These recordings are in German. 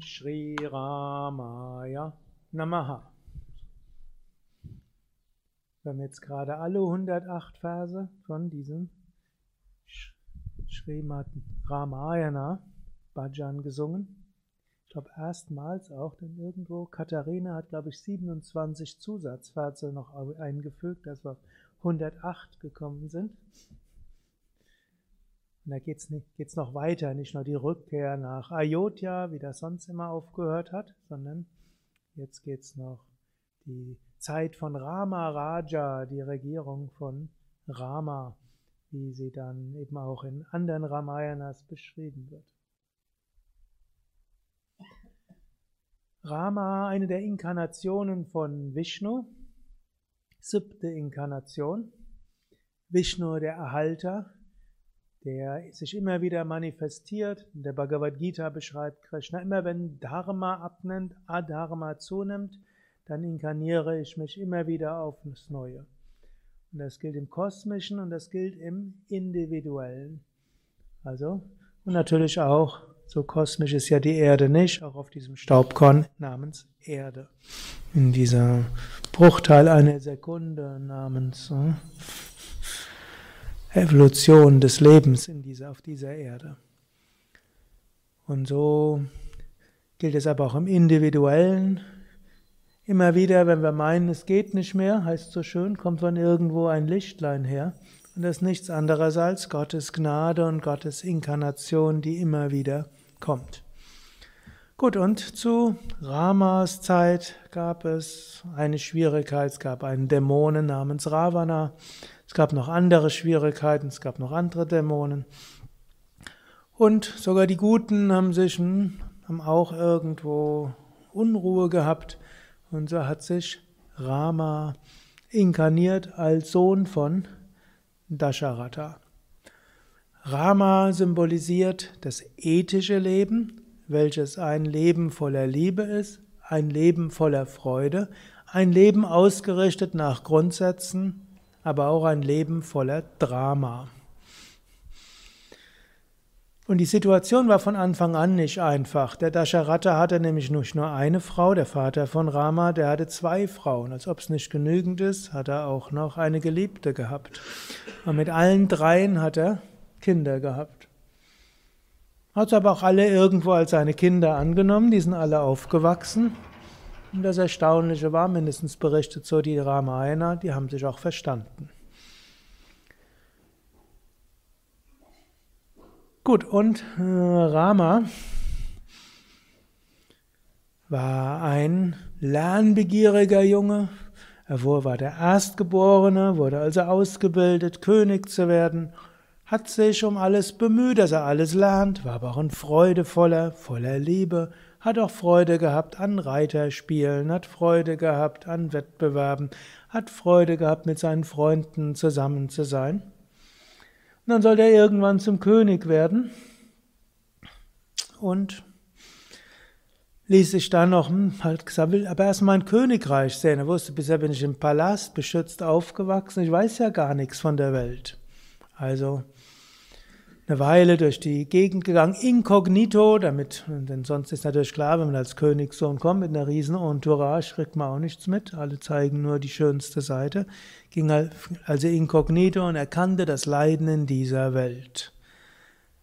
Shri Ramaya Namaha. Wir haben jetzt gerade alle 108 Verse von diesem Srimad Ramayana Bhajan gesungen. Ich glaube erstmals auch, denn irgendwo Katharina hat, glaube ich, 27 Zusatzverse noch eingefügt, dass wir auf 108 gekommen sind. Und da geht es noch weiter, nicht nur die Rückkehr nach Ayodhya, wie das sonst immer aufgehört hat, sondern jetzt geht es noch die Zeit von Rama Raja, die Regierung von Rama, wie sie dann eben auch in anderen Ramayanas beschrieben wird. Rama, eine der Inkarnationen von Vishnu, siebte Inkarnation. Vishnu, der Erhalter, der sich immer wieder manifestiert. Der Bhagavad Gita beschreibt Krishna, immer wenn Dharma abnimmt, Adharma zunimmt, dann inkarniere ich mich immer wieder auf das Neue. Und das gilt im Kosmischen und das gilt im Individuellen. Also, und natürlich auch, so kosmisch ist ja die Erde nicht, auch auf diesem Staubkorn namens Erde. In dieser Bruchteil einer Sekunde namens äh, Evolution des Lebens in dieser, auf dieser Erde. Und so gilt es aber auch im Individuellen. Immer wieder, wenn wir meinen, es geht nicht mehr, heißt so schön, kommt von irgendwo ein Lichtlein her. Und das ist nichts anderes als Gottes Gnade und Gottes Inkarnation, die immer wieder kommt. Gut, und zu Ramas Zeit gab es eine Schwierigkeit, es gab einen Dämonen namens Ravana, es gab noch andere Schwierigkeiten, es gab noch andere Dämonen. Und sogar die Guten haben sich, haben auch irgendwo Unruhe gehabt. Und so hat sich Rama inkarniert als Sohn von Dasharatha. Rama symbolisiert das ethische Leben, welches ein Leben voller Liebe ist, ein Leben voller Freude, ein Leben ausgerichtet nach Grundsätzen, aber auch ein Leben voller Drama. Und die Situation war von Anfang an nicht einfach. Der Dasharatha hatte nämlich nicht nur eine Frau, der Vater von Rama, der hatte zwei Frauen. Als ob es nicht genügend ist, hat er auch noch eine Geliebte gehabt. Und mit allen dreien hat er Kinder gehabt. Hat aber auch alle irgendwo als seine Kinder angenommen, die sind alle aufgewachsen. Und das Erstaunliche war, mindestens berichtet so die Ramayana, die haben sich auch verstanden. Gut, und äh, Rama war ein lernbegieriger Junge. Er war der Erstgeborene, wurde also ausgebildet, König zu werden, hat sich um alles bemüht, dass er alles lernt, war aber auch ein freudevoller, voller Liebe, hat auch Freude gehabt an Reiterspielen, hat Freude gehabt an Wettbewerben, hat Freude gehabt, mit seinen Freunden zusammen zu sein. Und dann sollte er irgendwann zum König werden und ließ sich dann noch, hm, halt gesagt, will aber erst mein Königreich sehen. Er wusste, bisher bin ich im Palast, beschützt aufgewachsen, ich weiß ja gar nichts von der Welt. Also eine Weile durch die Gegend gegangen, inkognito, damit, denn sonst ist natürlich klar, wenn man als Königssohn kommt mit einer riesen Entourage, kriegt man auch nichts mit, alle zeigen nur die schönste Seite, ging also inkognito und erkannte das Leiden in dieser Welt.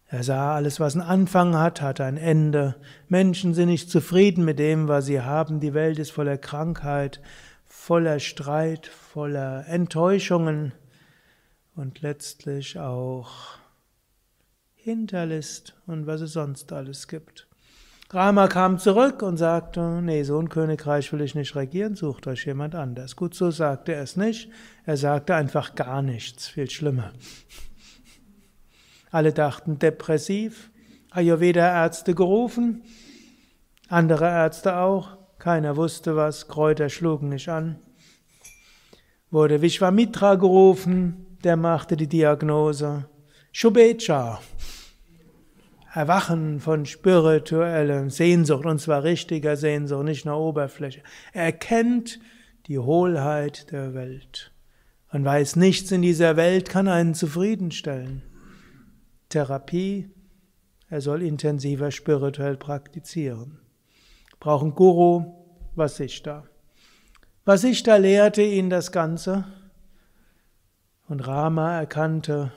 Er sah, alles, was einen Anfang hat, hat ein Ende. Menschen sind nicht zufrieden mit dem, was sie haben. Die Welt ist voller Krankheit, voller Streit, voller Enttäuschungen und letztlich auch Hinterlist und was es sonst alles gibt. Rama kam zurück und sagte, nee, so ein Königreich will ich nicht regieren, sucht euch jemand anders. Gut, so sagte er es nicht. Er sagte einfach gar nichts, viel schlimmer. Alle dachten depressiv, Ayurveda-Ärzte gerufen, andere Ärzte auch, keiner wusste was, Kräuter schlugen nicht an. Wurde Vishwamitra gerufen, der machte die Diagnose. Shubecha, Erwachen von spiritueller Sehnsucht, und zwar richtiger Sehnsucht, nicht nur Oberfläche. Er erkennt die Hohlheit der Welt und weiß, nichts in dieser Welt kann einen zufriedenstellen. Therapie, er soll intensiver spirituell praktizieren. brauchen Guru, Vasishta. Vasishta lehrte ihn das Ganze und Rama erkannte,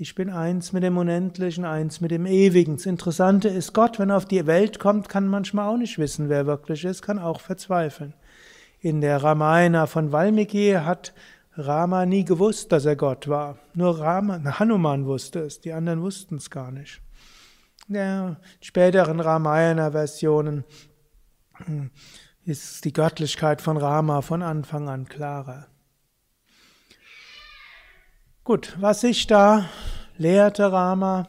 ich bin eins mit dem Unendlichen, eins mit dem Ewigen. Das Interessante ist, Gott, wenn er auf die Welt kommt, kann manchmal auch nicht wissen, wer wirklich ist, kann auch verzweifeln. In der Ramayana von Valmiki hat Rama nie gewusst, dass er Gott war. Nur Rama, Hanuman wusste es, die anderen wussten es gar nicht. In der späteren Ramayana-Versionen hm, ist die Göttlichkeit von Rama von Anfang an klarer. Gut, was sich da lehrte Rama,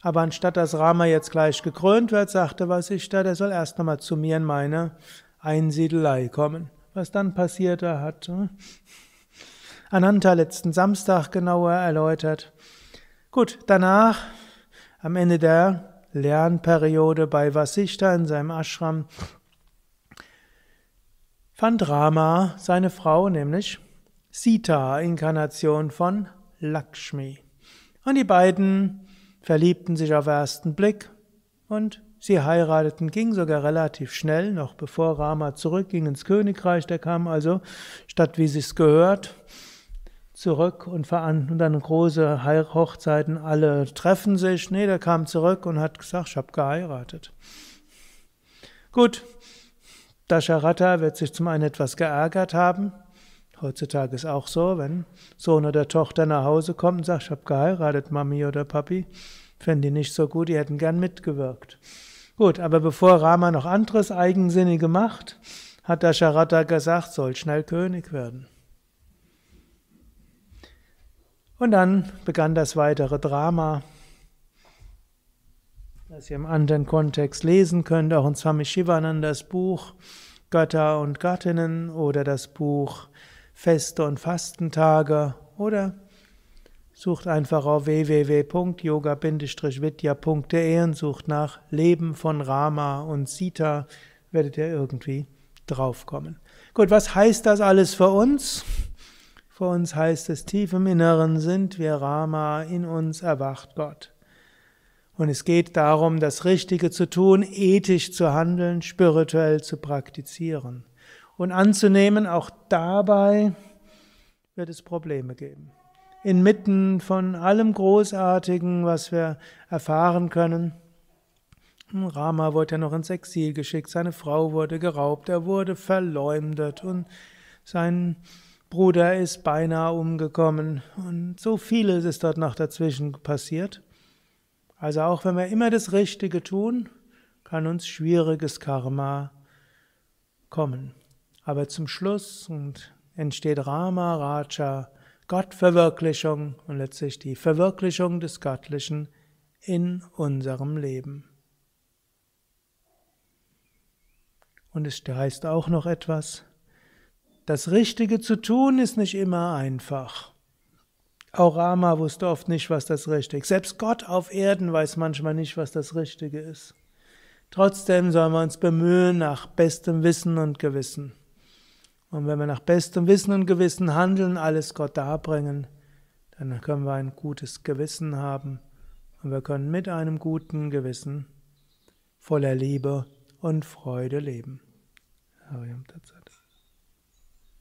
aber anstatt dass Rama jetzt gleich gekrönt wird, sagte Vasishta, der soll erst einmal zu mir in meine Einsiedelei kommen. Was dann passierte, hat hm, Ananta letzten Samstag genauer erläutert. Gut, danach, am Ende der Lernperiode bei Vasishta in seinem Ashram, fand Rama seine Frau, nämlich Sita, Inkarnation von Lakshmi. Und die beiden verliebten sich auf ersten Blick und sie heirateten, ging sogar relativ schnell, noch bevor Rama zurückging ins Königreich. Der kam also, statt wie sich's gehört, zurück und, und dann große Hochzeiten, alle treffen sich. Nee, der kam zurück und hat gesagt, ich habe geheiratet. Gut, Dasharatha wird sich zum einen etwas geärgert haben, Heutzutage ist auch so, wenn Sohn oder Tochter nach Hause kommt und sagt, ich habe geheiratet, Mami oder Papi, fänden die nicht so gut, die hätten gern mitgewirkt. Gut, aber bevor Rama noch anderes Eigensinnige macht, hat der Dasharatha gesagt, soll schnell König werden. Und dann begann das weitere Drama, das ihr im anderen Kontext lesen könnt, auch in Swami Shivanandas Buch Götter und Gattinnen oder das Buch Feste und Fastentage oder sucht einfach auf www.yoga-vidya.de und sucht nach Leben von Rama und Sita, werdet ihr irgendwie draufkommen. Gut, was heißt das alles für uns? Für uns heißt es, tief im Inneren sind wir Rama, in uns erwacht Gott. Und es geht darum, das Richtige zu tun, ethisch zu handeln, spirituell zu praktizieren und anzunehmen, auch dabei wird es Probleme geben. Inmitten von allem Großartigen, was wir erfahren können, Rama wurde ja noch ins Exil geschickt, seine Frau wurde geraubt, er wurde verleumdet und sein Bruder ist beinahe umgekommen und so vieles ist dort noch dazwischen passiert. Also auch wenn wir immer das Richtige tun, kann uns schwieriges Karma kommen. Aber zum Schluss entsteht Rama Raja, Gottverwirklichung und letztlich die Verwirklichung des Göttlichen in unserem Leben. Und es heißt auch noch etwas, das Richtige zu tun ist nicht immer einfach. Auch Rama wusste oft nicht, was das Richtige ist. Selbst Gott auf Erden weiß manchmal nicht, was das Richtige ist. Trotzdem sollen wir uns bemühen nach bestem Wissen und Gewissen. Und wenn wir nach bestem Wissen und Gewissen handeln, alles Gott darbringen, dann können wir ein gutes Gewissen haben und wir können mit einem guten Gewissen voller Liebe und Freude leben. Hariam Tatsat.